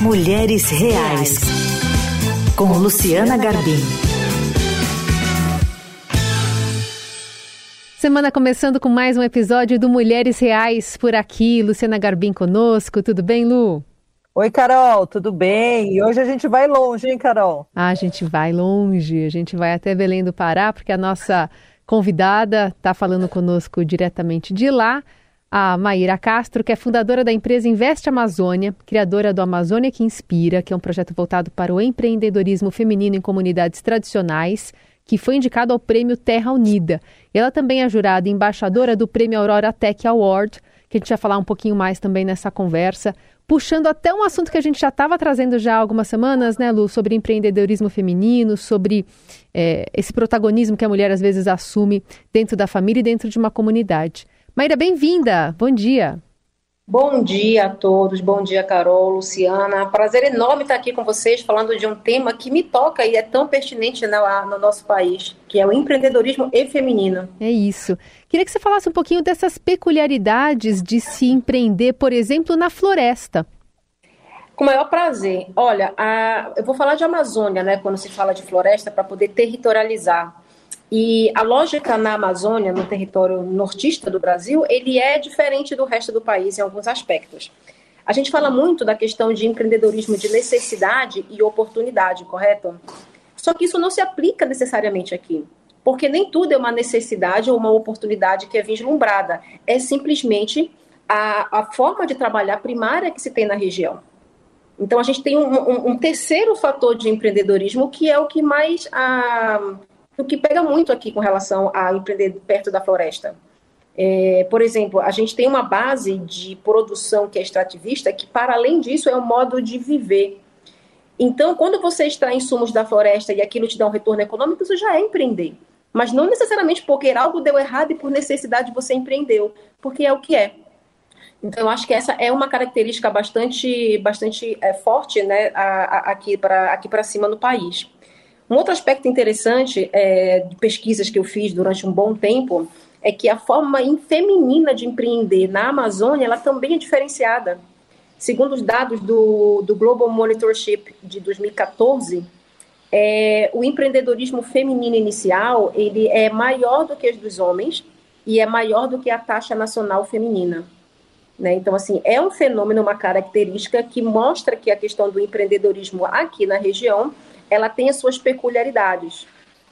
Mulheres Reais, com Luciana Garbim. Semana começando com mais um episódio do Mulheres Reais por aqui. Luciana Garbim conosco. Tudo bem, Lu? Oi, Carol, tudo bem? E hoje a gente vai longe, hein, Carol? Ah, a gente vai longe. A gente vai até Belém do Pará, porque a nossa convidada está falando conosco diretamente de lá a Maíra Castro, que é fundadora da empresa Investe Amazônia, criadora do Amazônia que Inspira, que é um projeto voltado para o empreendedorismo feminino em comunidades tradicionais, que foi indicado ao prêmio Terra Unida. Ela também é jurada embaixadora do prêmio Aurora Tech Award, que a gente vai falar um pouquinho mais também nessa conversa, puxando até um assunto que a gente já estava trazendo já há algumas semanas, né, Lu, sobre empreendedorismo feminino, sobre é, esse protagonismo que a mulher às vezes assume dentro da família e dentro de uma comunidade. Maíra, bem-vinda. Bom dia. Bom dia a todos, bom dia Carol, Luciana. Prazer enorme estar aqui com vocês falando de um tema que me toca e é tão pertinente no, no nosso país, que é o empreendedorismo e feminino. É isso. Queria que você falasse um pouquinho dessas peculiaridades de se empreender, por exemplo, na floresta. Com o maior prazer. Olha, a, eu vou falar de Amazônia, né, quando se fala de floresta, para poder territorializar. E a lógica na Amazônia, no território nortista do Brasil, ele é diferente do resto do país em alguns aspectos. A gente fala muito da questão de empreendedorismo de necessidade e oportunidade, correto? Só que isso não se aplica necessariamente aqui, porque nem tudo é uma necessidade ou uma oportunidade que é vislumbrada. É simplesmente a, a forma de trabalhar primária que se tem na região. Então, a gente tem um, um, um terceiro fator de empreendedorismo que é o que mais ah, o que pega muito aqui com relação a empreender perto da floresta. É, por exemplo, a gente tem uma base de produção que é extrativista, que para além disso é um modo de viver. Então, quando você extrai insumos da floresta e aquilo te dá um retorno econômico, isso já é empreender. Mas não necessariamente porque algo deu errado e por necessidade você empreendeu, porque é o que é. Então, eu acho que essa é uma característica bastante, bastante é, forte né, a, a, aqui para aqui cima no país. Um outro aspecto interessante é, de pesquisas que eu fiz durante um bom tempo é que a forma feminina de empreender na Amazônia ela também é diferenciada. Segundo os dados do, do Global Monitorship de 2014, é, o empreendedorismo feminino inicial ele é maior do que os dos homens e é maior do que a taxa nacional feminina. Né? Então, assim, é um fenômeno, uma característica que mostra que a questão do empreendedorismo aqui na região ela tem as suas peculiaridades.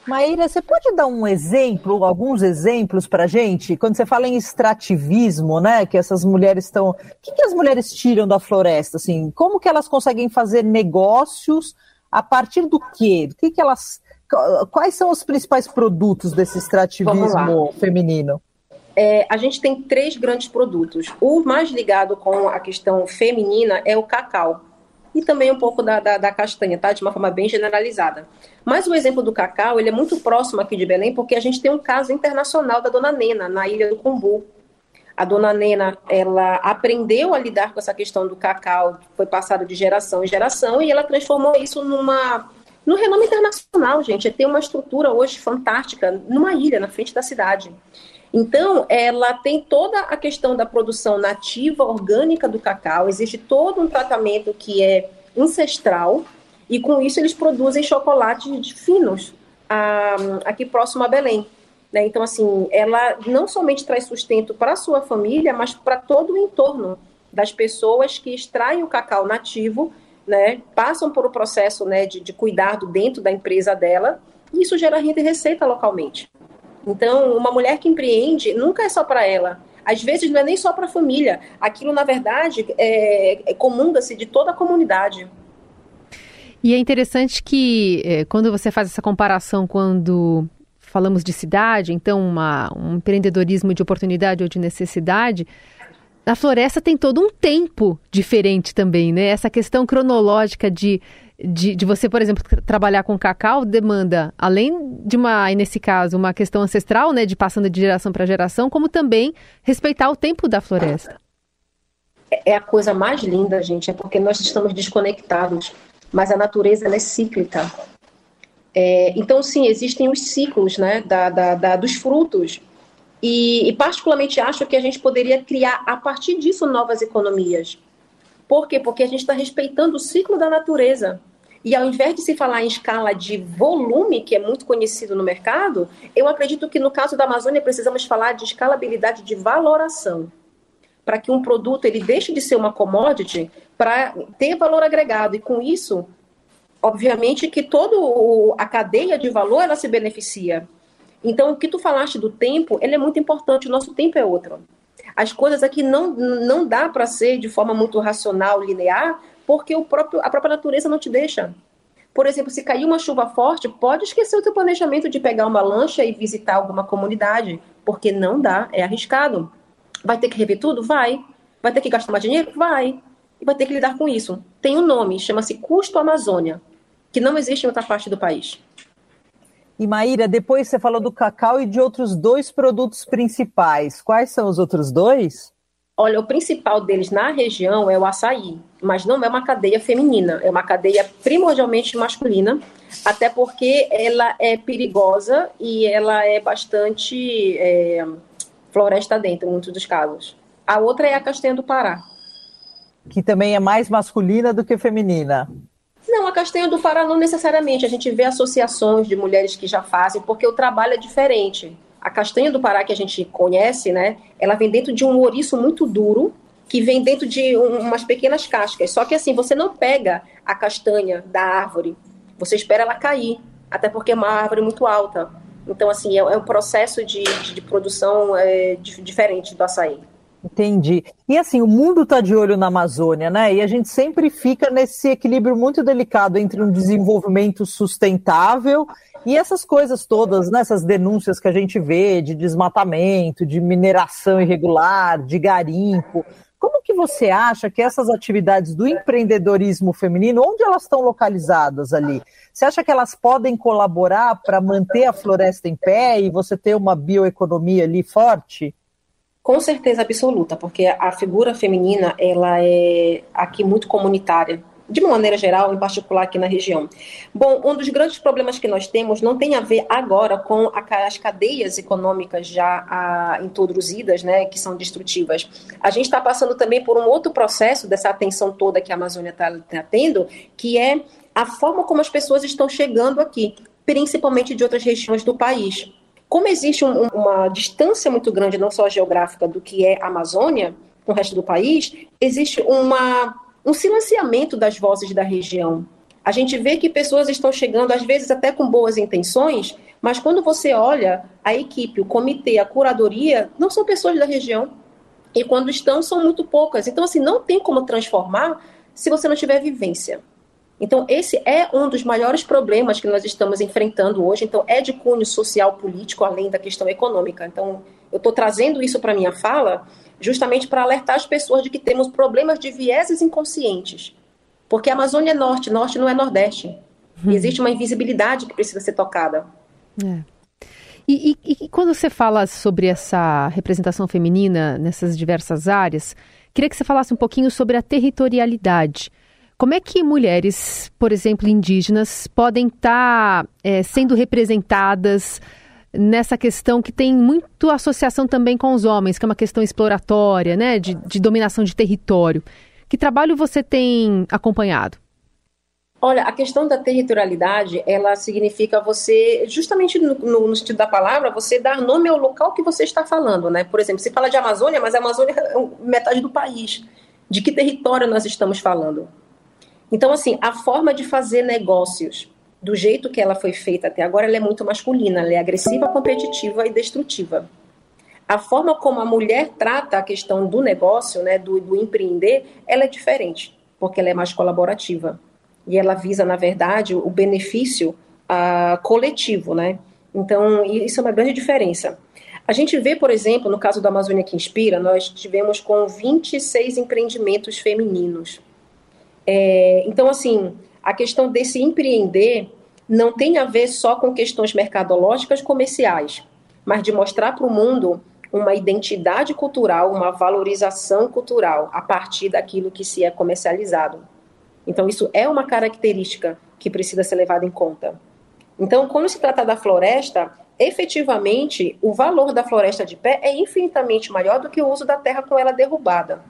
Maíra, você pode dar um exemplo, alguns exemplos para gente? Quando você fala em extrativismo, né, que essas mulheres estão, o que, que as mulheres tiram da floresta, assim? Como que elas conseguem fazer negócios a partir do quê? Do que que elas, quais são os principais produtos desse extrativismo feminino? É, a gente tem três grandes produtos. O mais ligado com a questão feminina é o cacau e também um pouco da, da, da, castanha, tá? De uma forma bem generalizada. Mas o exemplo do cacau, ele é muito próximo aqui de Belém, porque a gente tem um caso internacional da Dona Nena, na Ilha do Cumbu. A Dona Nena, ela aprendeu a lidar com essa questão do cacau, foi passado de geração em geração, e ela transformou isso numa no renome internacional, gente. Tem uma estrutura hoje fantástica numa ilha, na frente da cidade. Então, ela tem toda a questão da produção nativa, orgânica do cacau, existe todo um tratamento que é ancestral, e com isso eles produzem chocolates finos ah, aqui próximo a Belém. Né? Então, assim, ela não somente traz sustento para a sua família, mas para todo o entorno das pessoas que extraem o cacau nativo, né? passam por o processo né, de, de cuidado dentro da empresa dela, e isso gera renda e receita localmente. Então, uma mulher que empreende nunca é só para ela. Às vezes não é nem só para a família. Aquilo, na verdade, é, é comunga-se de toda a comunidade. E é interessante que é, quando você faz essa comparação quando falamos de cidade, então uma, um empreendedorismo de oportunidade ou de necessidade, na floresta tem todo um tempo diferente também, né? Essa questão cronológica de de, de você, por exemplo, trabalhar com cacau demanda, além de uma, nesse caso, uma questão ancestral, né, de passando de geração para geração, como também respeitar o tempo da floresta. É, é a coisa mais linda, gente, é porque nós estamos desconectados, mas a natureza é cíclica. É, então, sim, existem os ciclos né, da, da, da dos frutos. E, e, particularmente, acho que a gente poderia criar, a partir disso, novas economias. Por quê? Porque a gente está respeitando o ciclo da natureza. E ao invés de se falar em escala de volume, que é muito conhecido no mercado, eu acredito que no caso da Amazônia precisamos falar de escalabilidade de valoração. Para que um produto ele deixe de ser uma commodity para ter valor agregado. E com isso, obviamente que toda a cadeia de valor ela se beneficia. Então, o que tu falaste do tempo, ele é muito importante. O nosso tempo é outro. As coisas aqui não, não dá para ser de forma muito racional, linear, porque o próprio, a própria natureza não te deixa. Por exemplo, se cair uma chuva forte, pode esquecer o teu planejamento de pegar uma lancha e visitar alguma comunidade, porque não dá, é arriscado. Vai ter que rever tudo? Vai. Vai ter que gastar mais dinheiro? Vai. E vai ter que lidar com isso. Tem um nome, chama-se custo Amazônia, que não existe em outra parte do país. E Maíra, depois você falou do cacau e de outros dois produtos principais. Quais são os outros dois? Olha, o principal deles na região é o açaí, mas não é uma cadeia feminina, é uma cadeia primordialmente masculina, até porque ela é perigosa e ela é bastante é, floresta dentro, em muitos dos casos. A outra é a castanha do Pará. Que também é mais masculina do que feminina. Não, a castanha do Pará não necessariamente. A gente vê associações de mulheres que já fazem, porque o trabalho é diferente. A castanha do Pará que a gente conhece, né? Ela vem dentro de um ouriço muito duro, que vem dentro de um, umas pequenas cascas. Só que assim, você não pega a castanha da árvore, você espera ela cair, até porque é uma árvore muito alta. Então, assim, é, é um processo de, de, de produção é, de, diferente do açaí. Entendi. E assim, o mundo está de olho na Amazônia, né? E a gente sempre fica nesse equilíbrio muito delicado entre um desenvolvimento sustentável e essas coisas todas, né, essas denúncias que a gente vê de desmatamento, de mineração irregular, de garimpo. Como que você acha que essas atividades do empreendedorismo feminino, onde elas estão localizadas ali? Você acha que elas podem colaborar para manter a floresta em pé e você ter uma bioeconomia ali forte? Com certeza absoluta, porque a figura feminina ela é aqui muito comunitária de uma maneira geral, em particular aqui na região. Bom, um dos grandes problemas que nós temos não tem a ver agora com as cadeias econômicas já a, introduzidas, né, que são destrutivas. A gente está passando também por um outro processo dessa atenção toda que a Amazônia está tá tendo, que é a forma como as pessoas estão chegando aqui, principalmente de outras regiões do país. Como existe um, uma distância muito grande, não só geográfica, do que é a Amazônia com o resto do país, existe uma um silenciamento das vozes da região. A gente vê que pessoas estão chegando, às vezes até com boas intenções, mas quando você olha a equipe, o comitê, a curadoria, não são pessoas da região. E quando estão, são muito poucas. Então, assim, não tem como transformar se você não tiver vivência. Então, esse é um dos maiores problemas que nós estamos enfrentando hoje. Então, é de cunho social, político, além da questão econômica. Então, eu estou trazendo isso para a minha fala, justamente para alertar as pessoas de que temos problemas de vieses inconscientes. Porque a Amazônia é norte, norte não é nordeste. Hum. E existe uma invisibilidade que precisa ser tocada. É. E, e, e, quando você fala sobre essa representação feminina nessas diversas áreas, queria que você falasse um pouquinho sobre a territorialidade. Como é que mulheres, por exemplo, indígenas, podem estar tá, é, sendo representadas nessa questão que tem muito associação também com os homens, que é uma questão exploratória, né, de, de dominação de território. Que trabalho você tem acompanhado? Olha, a questão da territorialidade, ela significa você, justamente no, no, sentido da palavra, você dar nome ao local que você está falando, né? Por exemplo, se fala de Amazônia, mas a Amazônia é metade do país. De que território nós estamos falando? Então, assim, a forma de fazer negócios do jeito que ela foi feita até agora, ela é muito masculina, ela é agressiva, competitiva e destrutiva. A forma como a mulher trata a questão do negócio, né, do, do empreender, ela é diferente, porque ela é mais colaborativa. E ela visa, na verdade, o benefício uh, coletivo, né? Então, isso é uma grande diferença. A gente vê, por exemplo, no caso da Amazônia que Inspira, nós tivemos com 26 empreendimentos femininos. É, então, assim, a questão desse empreender não tem a ver só com questões mercadológicas comerciais, mas de mostrar para o mundo uma identidade cultural, uma valorização cultural a partir daquilo que se é comercializado. Então, isso é uma característica que precisa ser levada em conta. Então, quando se trata da floresta, efetivamente, o valor da floresta de pé é infinitamente maior do que o uso da terra com ela derrubada.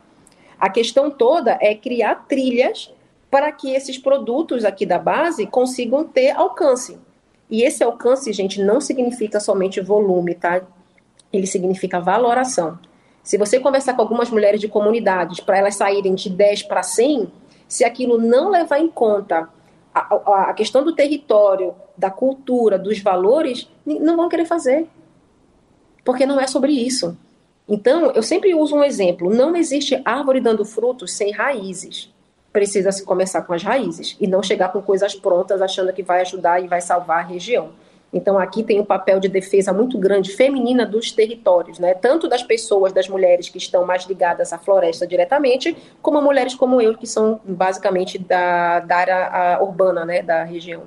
A questão toda é criar trilhas para que esses produtos aqui da base consigam ter alcance. E esse alcance, gente, não significa somente volume, tá? Ele significa valoração. Se você conversar com algumas mulheres de comunidades para elas saírem de 10 para 100, se aquilo não levar em conta a, a, questão do território, da cultura, dos valores, não vão querer fazer. Porque não é sobre isso. Então, eu sempre uso um exemplo: não existe árvore dando frutos sem raízes. Precisa se começar com as raízes e não chegar com coisas prontas achando que vai ajudar e vai salvar a região. Então, aqui tem um papel de defesa muito grande feminina dos territórios, né? tanto das pessoas, das mulheres que estão mais ligadas à floresta diretamente, como mulheres como eu, que são basicamente da, da área urbana né? da região.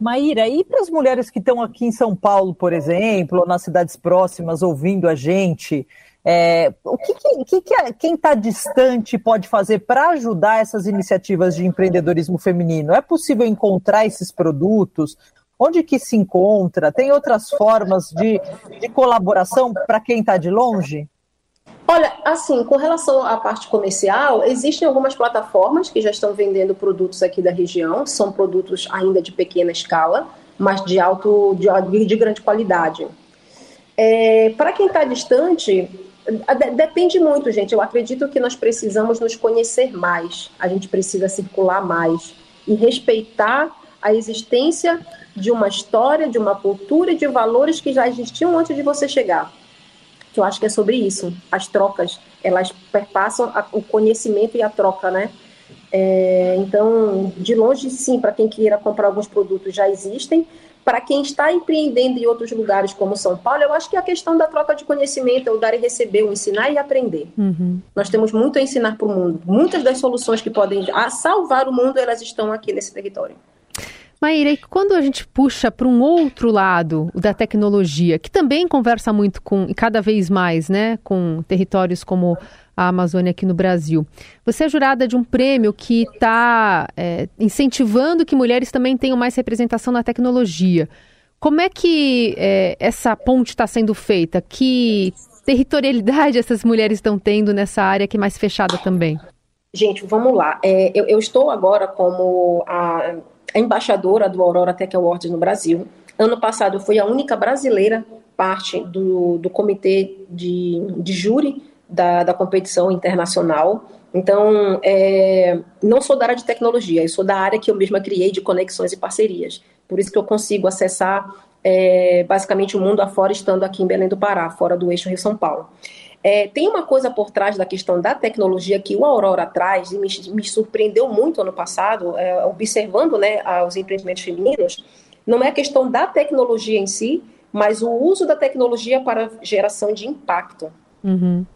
Maíra, e para as mulheres que estão aqui em São Paulo, por exemplo, ou nas cidades próximas, ouvindo a gente, é, o que, que, que quem está distante pode fazer para ajudar essas iniciativas de empreendedorismo feminino? É possível encontrar esses produtos? Onde que se encontra? Tem outras formas de, de colaboração para quem está de longe? Olha, assim, com relação à parte comercial, existem algumas plataformas que já estão vendendo produtos aqui da região, são produtos ainda de pequena escala, mas de alto, de, de grande qualidade. É, Para quem está distante, depende muito, gente. Eu acredito que nós precisamos nos conhecer mais, a gente precisa circular mais e respeitar a existência de uma história, de uma cultura e de valores que já existiam antes de você chegar. Que eu acho que é sobre isso. As trocas, elas perpassam a, o conhecimento e a troca, né? É, então, de longe, sim, para quem queira comprar alguns produtos já existem. Para quem está empreendendo em outros lugares, como São Paulo, eu acho que a questão da troca de conhecimento é o dar e receber, o ensinar e aprender. Uhum. Nós temos muito a ensinar para o mundo. Muitas das soluções que podem salvar o mundo, elas estão aqui nesse território. Maíra, e quando a gente puxa para um outro lado da tecnologia, que também conversa muito com, e cada vez mais, né, com territórios como a Amazônia aqui no Brasil. Você é jurada de um prêmio que está é, incentivando que mulheres também tenham mais representação na tecnologia. Como é que é, essa ponte está sendo feita? Que territorialidade essas mulheres estão tendo nessa área que é mais fechada também? Gente, vamos lá. É, eu, eu, estou agora como a a embaixadora do Aurora Tech Awards no Brasil. Ano passado eu fui a única brasileira parte do, do comitê de, de júri da, da competição internacional. Então, é, não sou da área de tecnologia, eu sou da área que eu mesma criei de conexões e parcerias. Por isso que eu consigo acessar é, basicamente o mundo afora, estando aqui em Belém do Pará, fora do eixo Rio-São Paulo. É, tem uma coisa por trás da questão da tecnologia que o Aurora traz e me, me surpreendeu muito ano passado, é, observando né, os empreendimentos femininos. Não é a questão da tecnologia em si, mas o uso da tecnologia para geração de impacto. Uhum.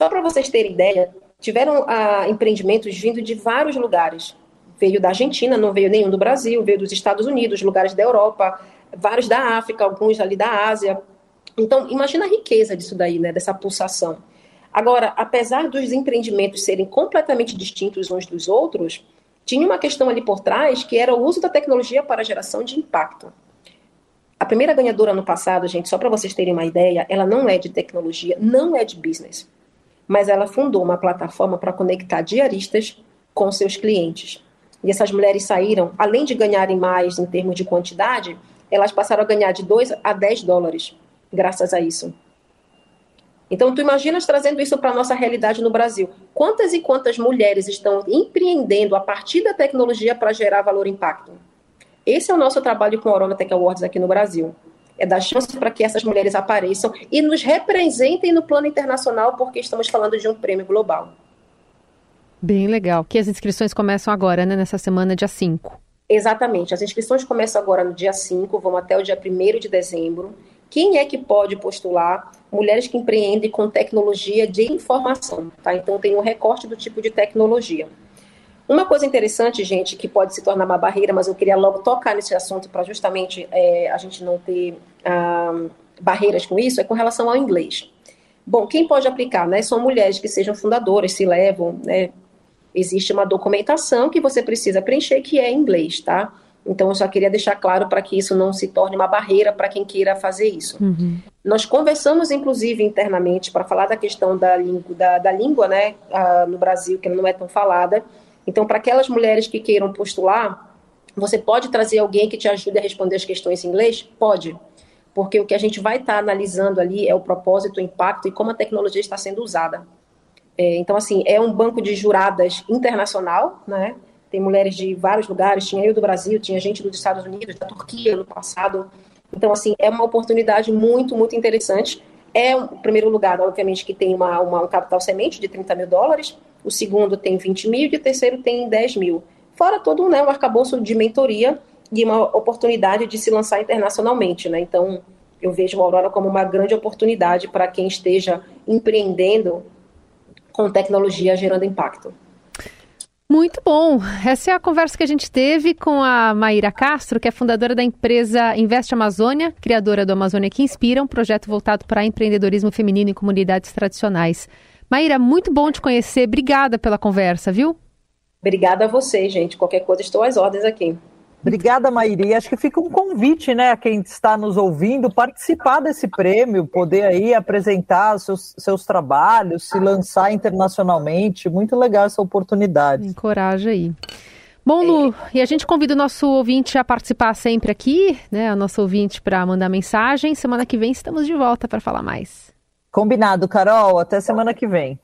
Só para vocês terem ideia, tiveram ah, empreendimentos vindo de vários lugares. Veio da Argentina, não veio nenhum do Brasil, veio dos Estados Unidos, lugares da Europa, vários da África, alguns ali da Ásia. Então, imagina a riqueza disso daí, né, dessa pulsação. Agora, apesar dos empreendimentos serem completamente distintos uns dos outros, tinha uma questão ali por trás que era o uso da tecnologia para geração de impacto. A primeira ganhadora no passado, gente, só para vocês terem uma ideia, ela não é de tecnologia, não é de business, mas ela fundou uma plataforma para conectar diaristas com seus clientes. E essas mulheres saíram, além de ganharem mais em termos de quantidade, elas passaram a ganhar de 2 a 10 dólares graças a isso. Então, tu imaginas trazendo isso para a nossa realidade no Brasil. Quantas e quantas mulheres estão empreendendo a partir da tecnologia para gerar valor e impacto? Esse é o nosso trabalho com a Orona Tech Awards aqui no Brasil. É dar chance para que essas mulheres apareçam e nos representem no plano internacional, porque estamos falando de um prêmio global. Bem legal. Que as inscrições começam agora, né? Nessa semana, dia 5. Exatamente. As inscrições começam agora no dia 5, vão até o dia 1 de dezembro. Quem é que pode postular? Mulheres que empreendem com tecnologia de informação, tá? Então tem um recorte do tipo de tecnologia. Uma coisa interessante, gente, que pode se tornar uma barreira, mas eu queria logo tocar nesse assunto para justamente é, a gente não ter ah, barreiras com isso, é com relação ao inglês. Bom, quem pode aplicar, né? São mulheres que sejam fundadoras, se levam, né? Existe uma documentação que você precisa preencher que é em inglês, tá? Então, eu só queria deixar claro para que isso não se torne uma barreira para quem queira fazer isso. Uhum. Nós conversamos, inclusive, internamente para falar da questão da, língua, da, da língua né, uh, no Brasil, que não é tão falada. Então, para aquelas mulheres que queiram postular, você pode trazer alguém que te ajude a responder as questões em inglês? Pode. Porque o que a gente vai estar tá analisando ali é o propósito, o impacto e como a tecnologia está sendo usada. É, então, assim, é um banco de juradas internacional, né? Tem mulheres de vários lugares, tinha eu do Brasil, tinha gente dos Estados Unidos, da Turquia no passado. Então, assim, é uma oportunidade muito, muito interessante. É o primeiro lugar, obviamente, que tem uma, uma, um capital semente de 30 mil dólares, o segundo tem 20 mil e o terceiro tem 10 mil. Fora todo né, um arcabouço de mentoria e uma oportunidade de se lançar internacionalmente. Né? Então, eu vejo a Aurora como uma grande oportunidade para quem esteja empreendendo com tecnologia gerando impacto. Muito bom. Essa é a conversa que a gente teve com a Maíra Castro, que é fundadora da empresa Investe Amazônia, criadora do Amazônia que Inspira, um projeto voltado para empreendedorismo feminino em comunidades tradicionais. Maíra, muito bom te conhecer. Obrigada pela conversa, viu? Obrigada a você, gente. Qualquer coisa, estou às ordens aqui. Obrigada, Maíri. Acho que fica um convite, né, a quem está nos ouvindo participar desse prêmio, poder aí apresentar seus, seus trabalhos, se lançar internacionalmente. Muito legal essa oportunidade. Encoraja aí. Bom, Lu, e a gente convida o nosso ouvinte a participar sempre aqui, né? O nosso ouvinte para mandar mensagem. Semana que vem estamos de volta para falar mais. Combinado, Carol. Até semana que vem.